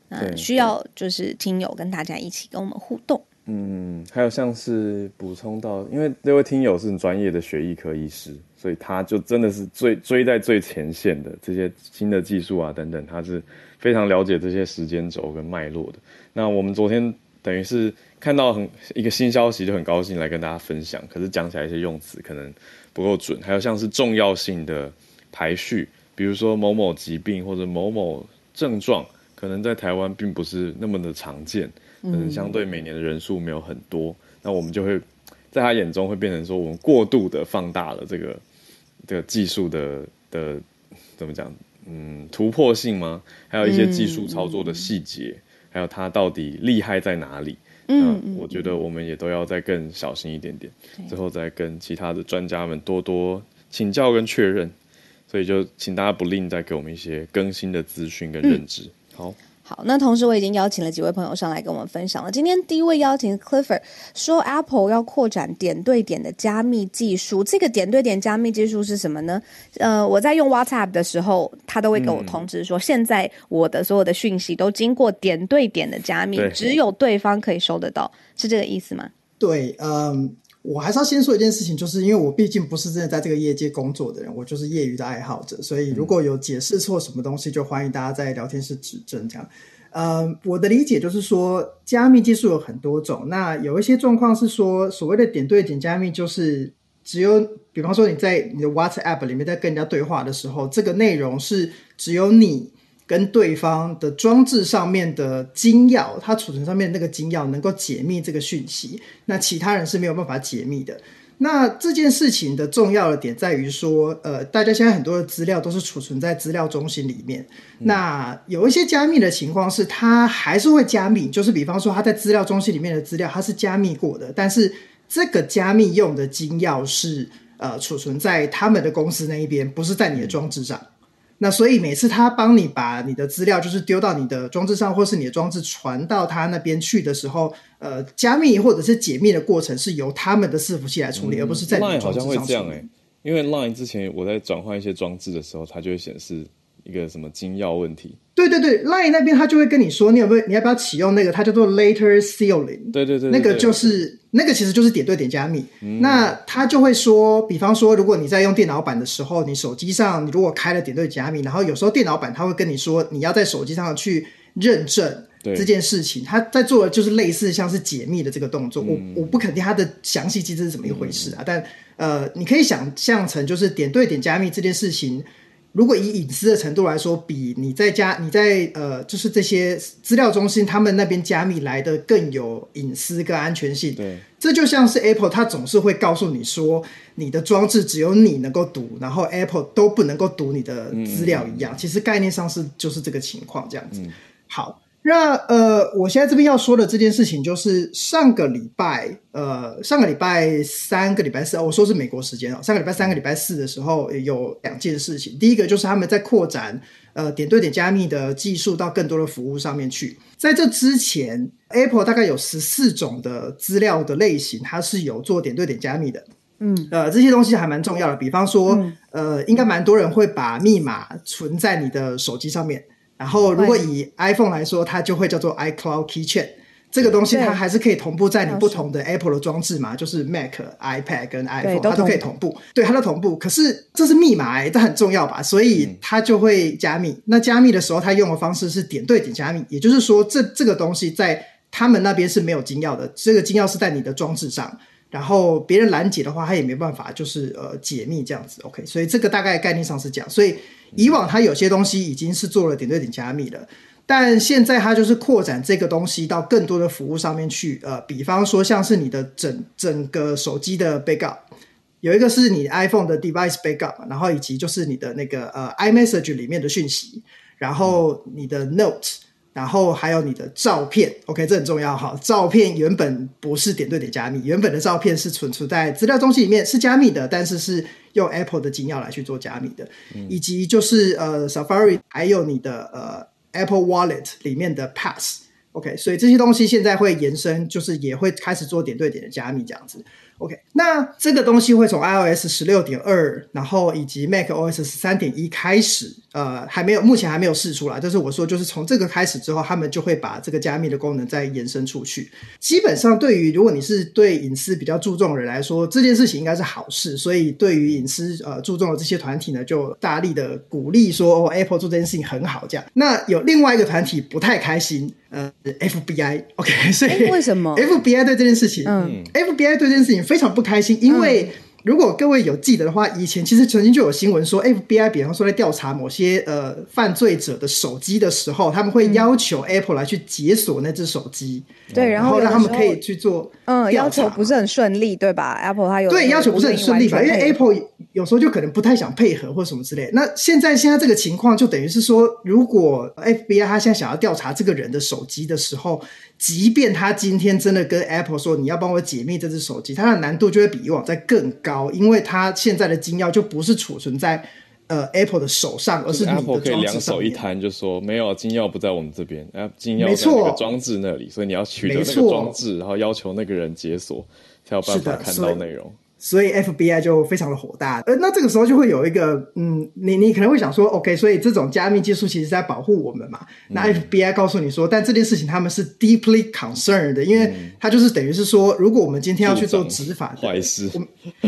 那需要就是听友跟大家一起跟我们互动。嗯，还有像是补充到，因为这位听友是专业的血液科医师，所以他就真的是最追在最前线的这些新的技术啊等等，他是。非常了解这些时间轴跟脉络的。那我们昨天等于是看到很一个新消息，就很高兴来跟大家分享。可是讲起来一些用词可能不够准，还有像是重要性的排序，比如说某某疾病或者某某症状，可能在台湾并不是那么的常见，可能相对每年的人数没有很多。那我们就会在他眼中会变成说，我们过度的放大了这个这个技术的的怎么讲？嗯，突破性吗？还有一些技术操作的细节，嗯、还有它到底厉害在哪里？嗯，我觉得我们也都要再更小心一点点，嗯、之后再跟其他的专家们多多请教跟确认。所以就请大家不吝再给我们一些更新的资讯跟认知。嗯、好。好，那同时我已经邀请了几位朋友上来跟我们分享了。今天第一位邀请 Clifford 说，Apple 要扩展点对点的加密技术。这个点对点加密技术是什么呢？呃，我在用 WhatsApp 的时候，他都会给我通知说，嗯、现在我的所有的讯息都经过点对点的加密，只有对方可以收得到，是这个意思吗？对，嗯。我还是要先说一件事情，就是因为我毕竟不是真的在这个业界工作的人，我就是业余的爱好者，所以如果有解释错什么东西，就欢迎大家在聊天室指正。这样，呃，我的理解就是说，加密技术有很多种，那有一些状况是说，所谓的点对点加密，就是只有，比方说你在你的 WhatsApp 里面在跟人家对话的时候，这个内容是只有你。跟对方的装置上面的金钥，它储存上面那个金钥能够解密这个讯息，那其他人是没有办法解密的。那这件事情的重要的点在于说，呃，大家现在很多的资料都是储存在资料中心里面。嗯、那有一些加密的情况是，它还是会加密，就是比方说，它在资料中心里面的资料它是加密过的，但是这个加密用的金钥是呃储存在他们的公司那一边，不是在你的装置上。那所以每次他帮你把你的资料就是丢到你的装置上，或是你的装置传到他那边去的时候，呃，加密或者是解密的过程是由他们的伺服器来处理，而不是在装置上。好像会这样哎、欸，因为 Line 之前我在转换一些装置的时候，它就会显示一个什么金钥问题。对对对，Line 那边他就会跟你说，你有没有，你要不要启用那个？它叫做 Later Sealing。对对对，那个就是那个其实就是点对点加密。嗯、那他就会说，比方说，如果你在用电脑版的时候，你手机上你如果开了点对加密，然后有时候电脑版他会跟你说，你要在手机上去认证这件事情，对他在做的就是类似像是解密的这个动作。嗯、我我不肯定它的详细机制是怎么一回事啊，嗯、但呃，你可以想象成就是点对点加密这件事情。如果以隐私的程度来说，比你在家你在呃，就是这些资料中心他们那边加密来的更有隐私跟安全性。对，这就像是 Apple，它总是会告诉你说，你的装置只有你能够读，然后 Apple 都不能够读你的资料一样。嗯、其实概念上是就是这个情况这样子。嗯、好。那呃，我现在这边要说的这件事情，就是上个礼拜，呃，上个礼拜三个礼拜四，哦，我说是美国时间哦，上个礼拜三个礼拜四的时候，有两件事情。第一个就是他们在扩展呃点对点加密的技术到更多的服务上面去。在这之前，Apple 大概有十四种的资料的类型，它是有做点对点加密的。嗯，呃，这些东西还蛮重要的。比方说，嗯、呃，应该蛮多人会把密码存在你的手机上面。然后，如果以 iPhone 来说，它就会叫做 iCloud Keychain。这个东西它还是可以同步在你不同的 Apple 的装置嘛，就是 Mac、iPad 跟 iPhone，它都可以同步。对，它都同步。可是这是密码诶，这很重要吧？所以它就会加密。那加密的时候，它用的方式是点对点加密，也就是说，这这个东西在他们那边是没有金钥的。这个金钥是在你的装置上。然后别人拦截的话，他也没办法，就是呃解密这样子，OK。所以这个大概概念上是这样。所以以往它有些东西已经是做了点对点加密了，但现在它就是扩展这个东西到更多的服务上面去。呃，比方说像是你的整整个手机的 backup，有一个是你 iPhone 的 device backup，然后以及就是你的那个呃 iMessage 里面的讯息，然后你的 notes。然后还有你的照片，OK，这很重要哈。照片原本不是点对点加密，原本的照片是存储在资料中心里面，是加密的，但是是用 Apple 的金钥来去做加密的，嗯、以及就是呃 Safari 还有你的呃 Apple Wallet 里面的 Pass，OK，所以这些东西现在会延伸，就是也会开始做点对点的加密这样子。OK，那这个东西会从 iOS 十六点二，然后以及 macOS 十三点一开始，呃，还没有，目前还没有试出来。但是我说，就是从这个开始之后，他们就会把这个加密的功能再延伸出去。基本上，对于如果你是对隐私比较注重的人来说，这件事情应该是好事。所以，对于隐私呃注重的这些团体呢，就大力的鼓励说，哦，Apple 做这件事情很好。这样，那有另外一个团体不太开心，呃，FBI。OK，所以为什么 FBI 对这件事情，嗯，FBI 对这件事情。非常不开心，因为如果各位有记得的话，以前其实曾经就有新闻说，FBI 比方说在调查某些呃犯罪者的手机的时候，他们会要求 Apple 来去解锁那只手机，对，然后让他们可以去做，嗯，要求不是很顺利，对吧？Apple 它有对要求不是很顺利吧？因为 Apple 有时候就可能不太想配合或什么之类。那现在现在这个情况就等于是说，如果 FBI 他现在想要调查这个人的手机的时候。即便他今天真的跟 Apple 说，你要帮我解密这只手机，它的难度就会比以往再更高，因为它现在的金钥就不是储存在呃 Apple 的手上，而是你的装置上。Apple 可以两手一摊，就说没有金钥不在我们这边，哎，金钥在那个装置那里，所以你要取得那个装置，然后要求那个人解锁，才有办法看到内容。所以 FBI 就非常的火大，呃，那这个时候就会有一个，嗯，你你可能会想说，OK，所以这种加密技术其实在保护我们嘛。嗯、那 FBI 告诉你说，但这件事情他们是 deeply concerned 的，因为他就是等于是说，如果我们今天要去做执法的坏事，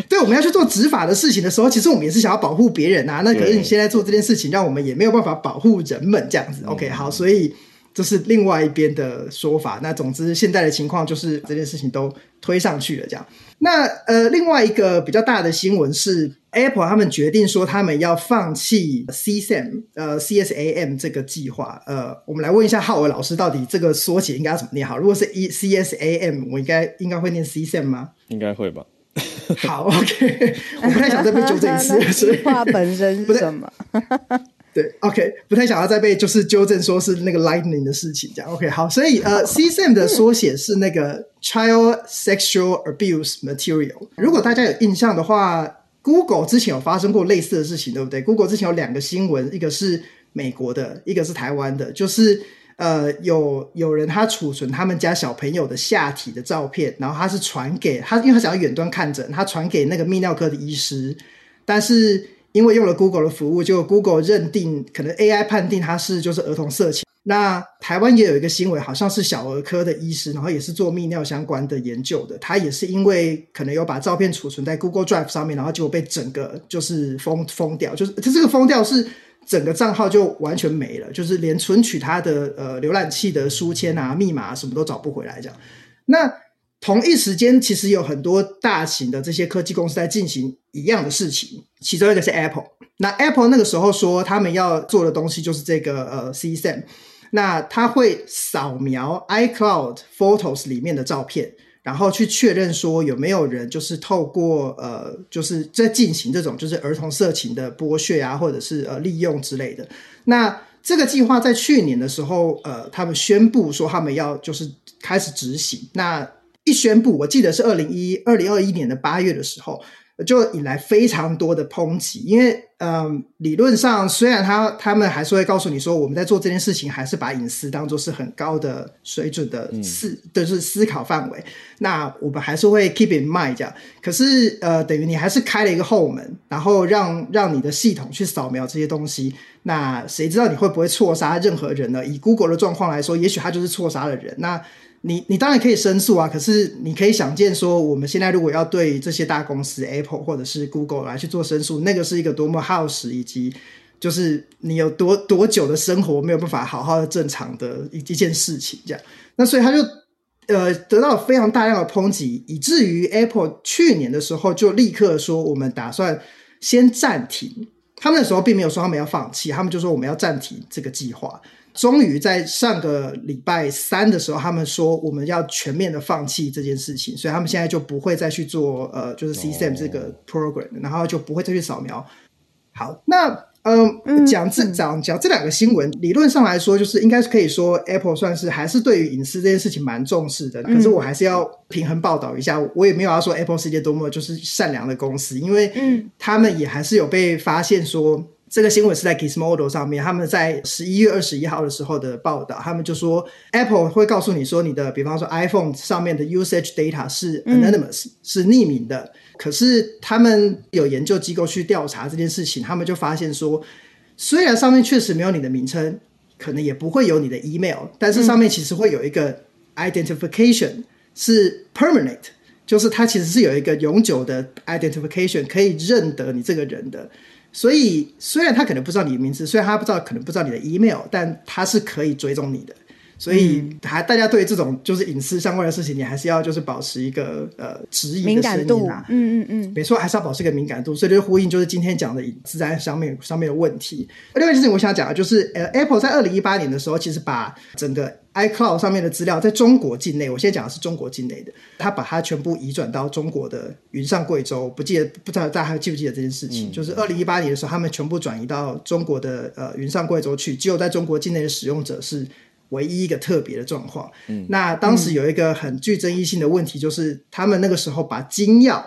对，我们要去做执法的事情的时候，其实我们也是想要保护别人啊。那可是你现在做这件事情，让我们也没有办法保护人们这样子。OK，好，所以。这是另外一边的说法。那总之，现在的情况就是这件事情都推上去了，这样。那呃，另外一个比较大的新闻是，Apple 他们决定说他们要放弃 CSAM 呃 CSAM 这个计划。呃，我们来问一下浩文老师，到底这个缩写应该要怎么念好？如果是 E CSAM，我应该应该会念 CSAM 吗？应该会吧。好，OK，我不太想再被纠正一次。计划本身是什么？对，OK，不太想要再被就是纠正说是那个 Lightning 的事情，这样 OK 好，所以呃，CSAM 的缩写是那个 Child Sexual Abuse Material。如果大家有印象的话，Google 之前有发生过类似的事情，对不对？Google 之前有两个新闻，一个是美国的，一个是台湾的，就是呃，有有人他储存他们家小朋友的下体的照片，然后他是传给他，因为他想要远端看诊，他传给那个泌尿科的医师，但是。因为用了 Google 的服务，就 Google 认定可能 AI 判定他是就是儿童色情。那台湾也有一个新闻，好像是小儿科的医师，然后也是做泌尿相关的研究的。他也是因为可能有把照片储存在 Google Drive 上面，然后结果被整个就是封封掉，就是他这个封掉是整个账号就完全没了，就是连存取他的呃浏览器的书签啊、密码什么都找不回来这样。那同一时间，其实有很多大型的这些科技公司在进行一样的事情。其中一个是 Apple，那 Apple 那个时候说他们要做的东西就是这个呃 cSIM，那它会扫描 iCloud Photos 里面的照片，然后去确认说有没有人就是透过呃就是在进行这种就是儿童色情的剥削啊，或者是呃利用之类的。那这个计划在去年的时候，呃，他们宣布说他们要就是开始执行。那一宣布，我记得是二零一二零二一年的八月的时候。就引来非常多的抨击，因为嗯、呃，理论上虽然他他们还是会告诉你说，我们在做这件事情还是把隐私当做是很高的水准的思，嗯、就是思考范围。那我们还是会 keep in mind 这样。可是呃，等于你还是开了一个后门，然后让让你的系统去扫描这些东西。那谁知道你会不会错杀任何人呢？以 Google 的状况来说，也许他就是错杀了人。那你你当然可以申诉啊，可是你可以想见说，我们现在如果要对这些大公司 Apple 或者是 Google 来去做申诉，那个是一个多么耗时，以及就是你有多多久的生活没有办法好好的正常的一一件事情这样。那所以他就呃得到非常大量的抨击，以至于 Apple 去年的时候就立刻说，我们打算先暂停。他们那时候并没有说他们要放弃，他们就说我们要暂停这个计划。终于在上个礼拜三的时候，他们说我们要全面的放弃这件事情，所以他们现在就不会再去做呃，就是 cSIM 这个 program，、oh. 然后就不会再去扫描。好，那呃嗯，讲这讲讲这两个新闻，理论上来说，就是应该是可以说 Apple 算是还是对于隐私这件事情蛮重视的。可是我还是要平衡报道一下，我也没有要说 Apple 是一件多么就是善良的公司，因为嗯，他们也还是有被发现说。这个新闻是在 Gizmodo 上面，他们在十一月二十一号的时候的报道，他们就说 Apple 会告诉你说，你的比方说 iPhone 上面的 usage data 是 anonymous，、嗯、是匿名的。可是他们有研究机构去调查这件事情，他们就发现说，虽然上面确实没有你的名称，可能也不会有你的 email，但是上面其实会有一个 identification 是 permanent，就是它其实是有一个永久的 identification 可以认得你这个人的。所以，虽然他可能不知道你的名字，虽然他不知道，可能不知道你的 email，但他是可以追踪你的。所以，还大家对这种就是隐私相关的事情，你还是要就是保持一个呃质疑的声音啊，敏感度。嗯嗯嗯，没错，还是要保持一个敏感度。所以，就呼应就是今天讲的隐私在上面上面的问题。另外一件事情，我想讲的就是，呃，Apple 在二零一八年的时候，其实把整个 iCloud 上面的资料在中国境内，我现在讲的是中国境内的，他把它全部移转到中国的云上贵州。不记得不知道大家还记不记得这件事情？嗯、就是二零一八年的时候，他们全部转移到中国的呃云上贵州去，只有在中国境内的使用者是。唯一一个特别的状况，嗯，那当时有一个很具争议性的问题，就是他们那个时候把金钥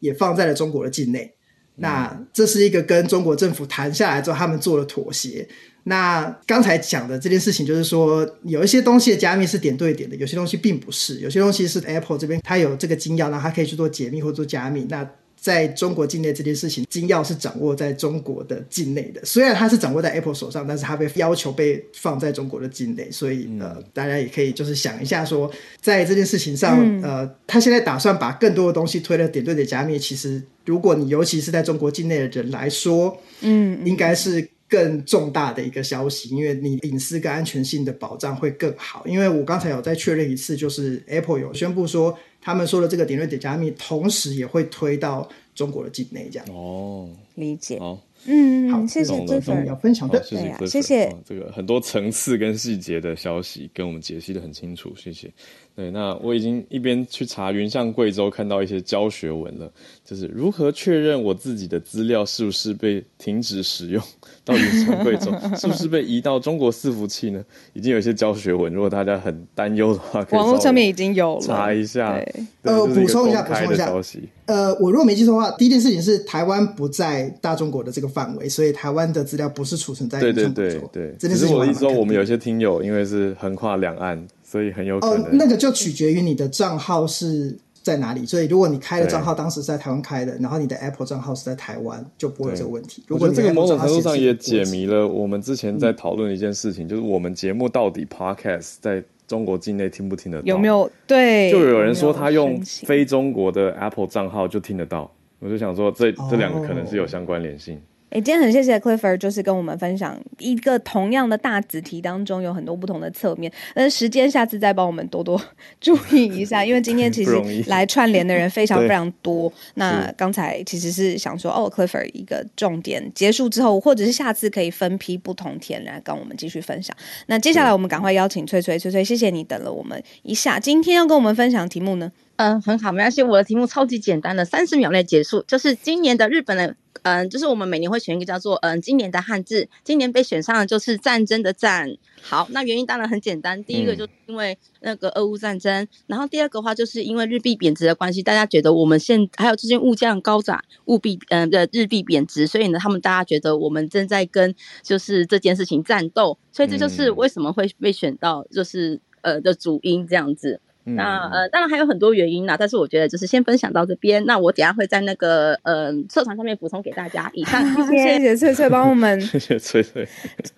也放在了中国的境内，嗯，那这是一个跟中国政府谈下来之后，他们做了妥协。那刚才讲的这件事情，就是说有一些东西的加密是点对点的，有些东西并不是，有些东西是 Apple 这边它有这个金钥，那它可以去做解密或做加密。那在中国境内这件事情，金钥是掌握在中国的境内的。虽然它是掌握在 Apple 手上，但是它被要求被放在中国的境内。所以、嗯、呃，大家也可以就是想一下说，在这件事情上，嗯、呃，他现在打算把更多的东西推了点对点加密。其实，如果你尤其是在中国境内的人来说，嗯，应该是更重大的一个消息，因为你隐私跟安全性的保障会更好。因为我刚才有再确认一次，就是 Apple 有宣布说。他们说的这个点对点加密，同时也会推到中国的境内，这样。哦，理解。哦，嗯，好，谢谢这份要分享的，对啊，谢谢。这个很多层次跟细节的消息，跟我们解析的很清楚，谢谢。对，那我已经一边去查云上贵州，看到一些教学文了，就是如何确认我自己的资料是不是被停止使用到云上贵州，是不是被移到中国伺服器呢？已经有一些教学文，如果大家很担忧的话，可以网络上面已经有了，查一下。呃，补充一下，补充一下消息。呃，我如果没记错的话，第一件事情是台湾不在大中国的这个范围，所以台湾的资料不是储存在云上贵州。对对对对，只是我的意思说，我们有些听友因为是横跨两岸。所以很有可能，哦，那个就取决于你的账号是在哪里。所以如果你开的账号当时是在台湾开的，然后你的 Apple 账号是在台湾，就不会有这个问题。如果这个某种程度上也解谜了我们之前在讨论一件事情，嗯，就是我们节目到底 Podcast 在中国境内听不听得到？有没有？对，就有人说他用非中国的 Apple 账号就听得到。我就想说这，这这两个可能是有相关联性。哎，今天很谢谢 Clifford，就是跟我们分享一个同样的大子题当中有很多不同的侧面。但是时间下次再帮我们多多 注意一下，因为今天其实来串联的人非常非常多。那刚才其实是想说，哦，Clifford 一个重点结束之后，或者是下次可以分批不同天来跟我们继续分享。那接下来我们赶快邀请翠翠，翠翠，谢谢你等了我们一下。今天要跟我们分享题目呢？嗯，很好，没关系。我的题目超级简单的，三十秒内结束。就是今年的日本的，嗯，就是我们每年会选一个叫做嗯今年的汉字，今年被选上的就是战争的战。好，那原因当然很简单，第一个就是因为那个俄乌战争，嗯、然后第二个话就是因为日币贬值的关系，大家觉得我们现还有最近物价高涨，物币嗯的日币贬值，所以呢，他们大家觉得我们正在跟就是这件事情战斗，所以这就是为什么会被选到就是呃的主因这样子。那呃，当然还有很多原因啦，但是我觉得就是先分享到这边。那我等下会在那个呃社团上面补充给大家。以上，谢谢翠翠帮我们，谢谢翠翠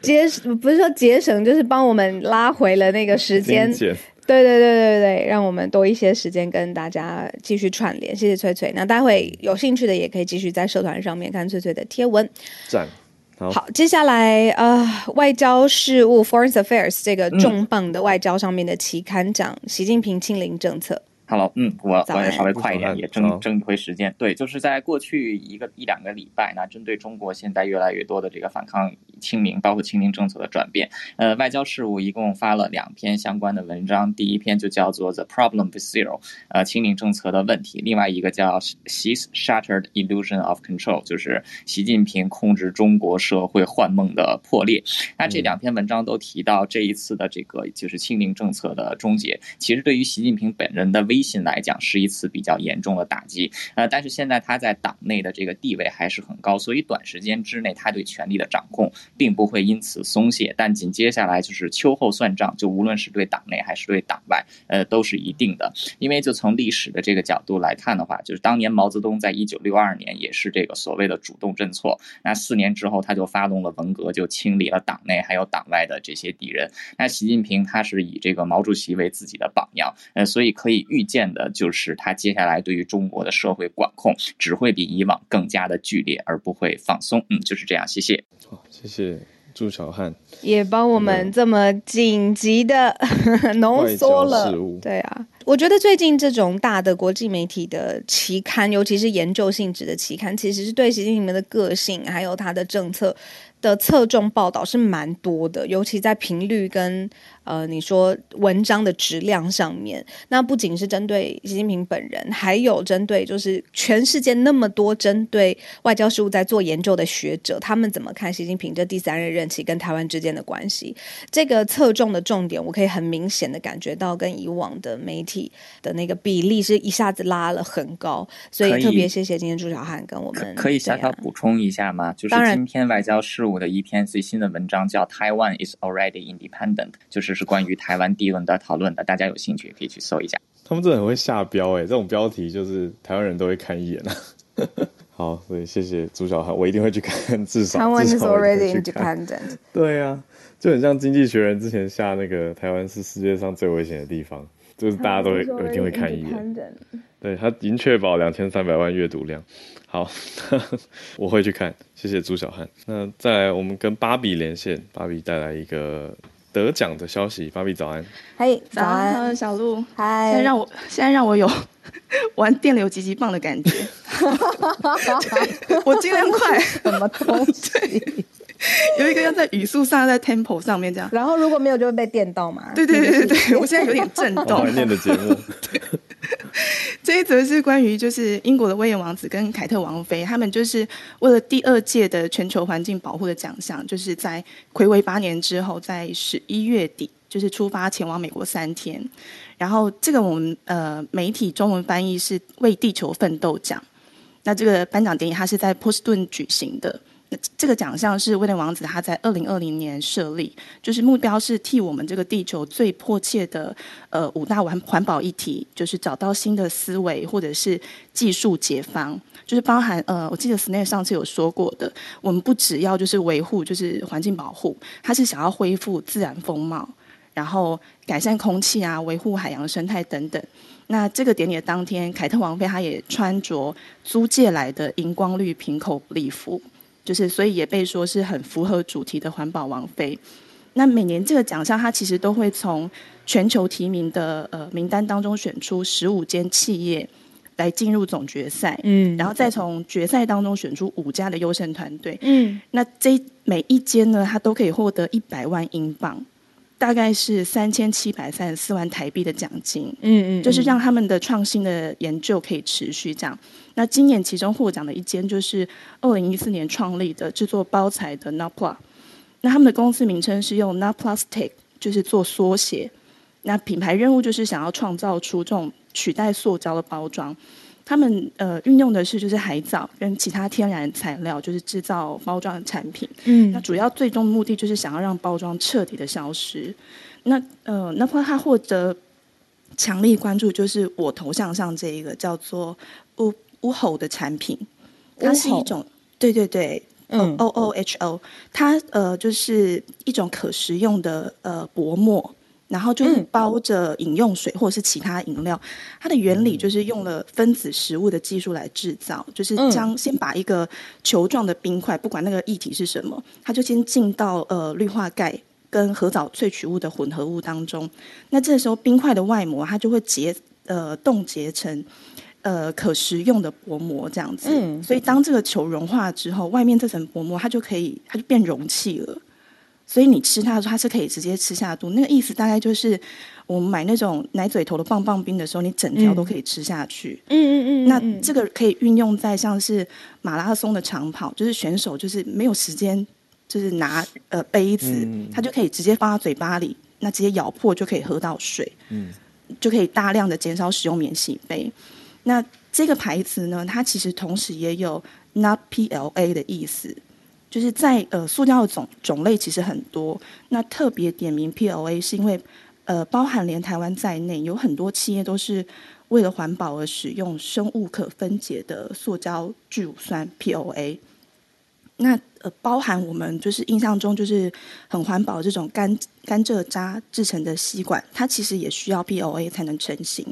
节不是说节省，就是帮我们拉回了那个时间。对对对对对，让我们多一些时间跟大家继续串联。谢谢翠翠。那待会有兴趣的也可以继续在社团上面看翠翠的贴文。赞。好，好，接下来呃，外交事务 （Foreign Affairs） 这个重磅的外交上面的期刊讲习近平清零政策。Hello，嗯，我我也稍微快一点，也争争一回时间。对，就是在过去一个一两个礼拜，那针对中国现在越来越多的这个反抗清零，包括清零政策的转变，呃，外交事务一共发了两篇相关的文章，第一篇就叫做 The Problem with Zero，呃，清零政策的问题，另外一个叫 Xi's Shattered Illusion of Control，就是习近平控制中国社会幻梦的破裂。那这两篇文章都提到这一次的这个就是清零政策的终结，其实对于习近平本人的危。微信来讲是一次比较严重的打击，呃，但是现在他在党内的这个地位还是很高，所以短时间之内他对权力的掌控并不会因此松懈。但紧接下来就是秋后算账，就无论是对党内还是对党外，呃，都是一定的。因为就从历史的这个角度来看的话，就是当年毛泽东在一九六二年也是这个所谓的主动认错，那四年之后他就发动了文革，就清理了党内还有党外的这些敌人。那习近平他是以这个毛主席为自己的榜样，呃，所以可以预。见的就是他接下来对于中国的社会管控只会比以往更加的剧烈，而不会放松。嗯，就是这样。谢谢。好，谢谢朱小汉，也帮我们这么紧急的浓缩了。对啊，我觉得最近这种大的国际媒体的期刊，尤其是研究性质的期刊，其实是对习近平的个性还有他的政策的侧重报道是蛮多的，尤其在频率跟。呃，你说文章的质量上面，那不仅是针对习近平本人，还有针对就是全世界那么多针对外交事务在做研究的学者，他们怎么看习近平这第三任任期跟台湾之间的关系？这个侧重的重点，我可以很明显的感觉到，跟以往的媒体的那个比例是一下子拉了很高，所以特别谢谢今天朱小汉跟我们。可以小小补充一下吗？就是今天外交事务的一篇最新的文章叫《Taiwan is already independent》，就是。就是关于台湾第一轮的讨论的，大家有兴趣也可以去搜一下。他们真的很会下标哎，这种标题就是台湾人都会看一眼啊。好，所以谢谢朱小汉，我一定会去看，至少。台湾 is already independent。对啊，就很像《经济学人》之前下那个台湾是世界上最危险的地方，就是大家都会一定会看一眼。对，他已经确保两千三百万阅读量。好，我会去看。谢谢朱小汉。那再来，我们跟芭比连线，芭比带来一个。得奖的消息，芭比早安。嘿，hey, 早安，小鹿。嗨，现在让我现在让我有 玩电流极极棒的感觉。我尽量快。什么东西？有一个要在语速上，在 tempo 上面这样。然后如果没有，就会被电到嘛。对对对对对，我现在有点震动。怀念的节目。这一则是关于就是英国的威廉王子跟凯特王妃，他们就是为了第二届的全球环境保护的奖项，就是在魁违八年之后，在十一月底就是出发前往美国三天。然后这个我们呃媒体中文翻译是为地球奋斗奖。那这个颁奖典礼它是在波士顿举行的。这个奖项是威廉王子他在二零二零年设立，就是目标是替我们这个地球最迫切的呃五大环环保议题，就是找到新的思维或者是技术解方，就是包含呃，我记得 Snape 上次有说过的，我们不只要就是维护就是环境保护，他是想要恢复自然风貌，然后改善空气啊，维护海洋生态等等。那这个典礼的当天，凯特王妃她也穿着租借来的荧光绿平口礼服。就是所以也被说是很符合主题的环保王妃。那每年这个奖项，它其实都会从全球提名的呃名单当中选出十五间企业来进入总决赛，嗯，然后再从决赛当中选出五家的优胜团队，嗯，那这每一间呢，它都可以获得一百万英镑，大概是三千七百三十四万台币的奖金，嗯嗯，就是让他们的创新的研究可以持续这样。那今年其中获奖的一间就是二零一四年创立的制作包材的 Notpla。那他们的公司名称是用 Not Plastic，就是做缩写。那品牌任务就是想要创造出这种取代塑胶的包装。他们呃运用的是就是海藻跟其他天然材料，就是制造包装的产品。嗯。那主要最终目的就是想要让包装彻底的消失。那呃，那么他获得强力关注，就是我头像上这一个叫做乌乌吼的产品，它是一种对对对。嗯，O O H O，它呃就是一种可食用的呃薄膜，然后就是包着饮用水或者是其他饮料。它的原理就是用了分子食物的技术来制造，就是将先把一个球状的冰块，不管那个液体是什么，它就先进到呃氯化钙跟核藻萃取物的混合物当中。那这时候冰块的外膜它就会结呃冻结成。呃，可食用的薄膜这样子，嗯，所以当这个球融化之后，外面这层薄膜它就可以，它就变容器了。所以你吃它的时候，它是可以直接吃下肚。那个意思大概就是，我们买那种奶嘴头的棒棒冰的时候，你整条都可以吃下去。嗯嗯嗯。那这个可以运用在像是马拉松的长跑，就是选手就是没有时间，就是拿呃杯子，嗯，他就可以直接放到嘴巴里，那直接咬破就可以喝到水。嗯，就可以大量的减少使用免洗杯。那这个牌子呢，它其实同时也有 Not PLA 的意思，就是在呃塑胶的种种类其实很多，那特别点名 PLA 是因为呃包含连台湾在内有很多企业都是为了环保而使用生物可分解的塑胶聚乳酸 POA。那呃，包含我们就是印象中就是很环保这种甘甘蔗渣制成的吸管，它其实也需要 POA 才能成型。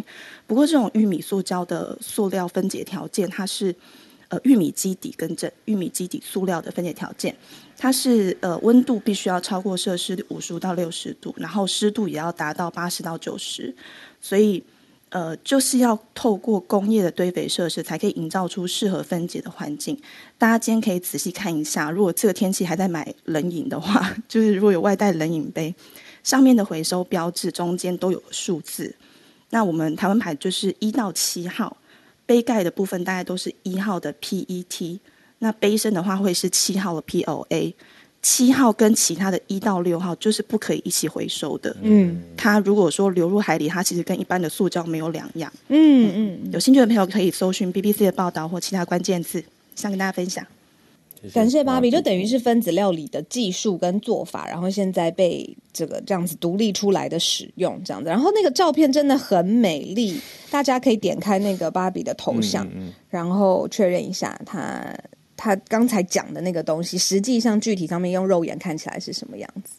不过这种玉米塑胶的塑料分解条件，它是呃玉米基底跟这玉米基底塑料的分解条件，它是呃温度必须要超过摄氏五十五到六十度，然后湿度也要达到八十到九十，所以。呃，就是要透过工业的堆肥设施，才可以营造出适合分解的环境。大家今天可以仔细看一下，如果这个天气还在买冷饮的话，就是如果有外带冷饮杯，上面的回收标志中间都有数字。那我们台湾牌就是一到七号，杯盖的部分大概都是一号的 PET，那杯身的话会是七号的 POA。七号跟其他的一到六号就是不可以一起回收的。嗯，它如果说流入海里，它其实跟一般的塑胶没有两样。嗯嗯，有兴趣的朋友可以搜寻 BBC 的报道或其他关键字，想跟大家分享。感谢芭比，就等于是分子料理的技术跟做法，然后现在被这个这样子独立出来的使用这样子。然后那个照片真的很美丽，大家可以点开那个芭比的头像，嗯嗯、然后确认一下他。他刚才讲的那个东西，实际上具体上面用肉眼看起来是什么样子？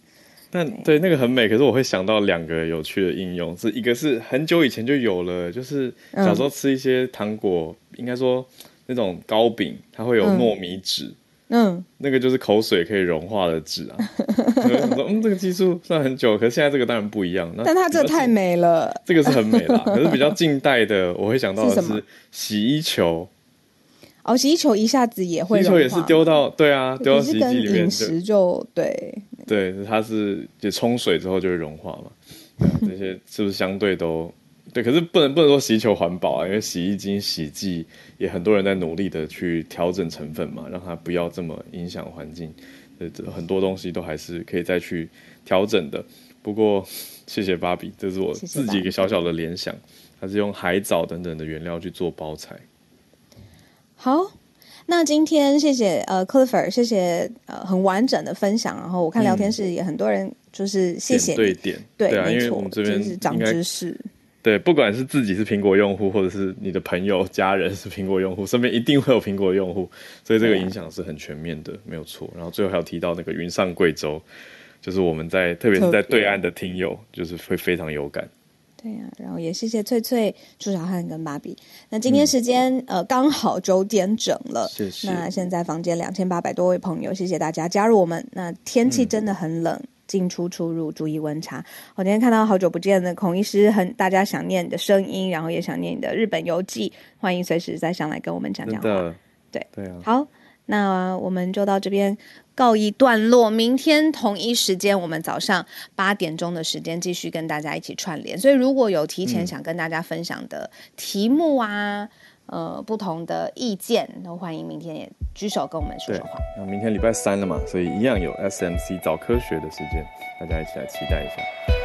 但对那个很美，可是我会想到两个有趣的应用，是一个是很久以前就有了，就是小时候吃一些糖果，嗯、应该说那种糕饼，它会有糯米纸，嗯，那个就是口水可以融化的纸啊。说嗯，这个技术算很久，可是现在这个当然不一样。但它这太美了，这个是很美啦。可是比较近代的，我会想到的是洗衣球。哦，洗衣球一下子也会洗衣球也是丢到对啊，丢到洗衣机里面就对对，它是就冲水之后就会融化嘛。这些是不是相对都对？可是不能不能说洗衣球环保啊，因为洗衣精、洗剂也很多人在努力的去调整成分嘛，让它不要这么影响环境。呃很多东西都还是可以再去调整的。不过谢谢芭比，这是我自己一个小小的联想，它是用海藻等等的原料去做包材。好，那今天谢谢呃，Clifford，谢谢呃，很完整的分享。然后我看聊天室也很多人就是谢谢对点，对，对啊，因为我们这边长知识。对，不管是自己是苹果用户，或者是你的朋友、家人是苹果用户，身边一定会有苹果用户，所以这个影响是很全面的，没有错。然后最后还有提到那个云上贵州，就是我们在特别是在对岸的听友，就是会非常有感。对呀、啊，然后也谢谢翠翠、朱小汉跟芭比。那今天时间、嗯、呃刚好九点整了，谢谢。那现在房间两千八百多位朋友，谢谢大家加入我们。那天气真的很冷，嗯、进出出入注意温差。我今天看到好久不见的孔医师，很大家想念你的声音，然后也想念你的日本游记，欢迎随时再上来跟我们讲讲话。对对啊，好，那我们就到这边。告一段落，明天同一时间，我们早上八点钟的时间继续跟大家一起串联。所以，如果有提前想跟大家分享的题目啊，嗯、呃，不同的意见，都欢迎明天也举手跟我们说说话。那明天礼拜三了嘛，所以一样有 SMC 早科学的时间，大家一起来期待一下。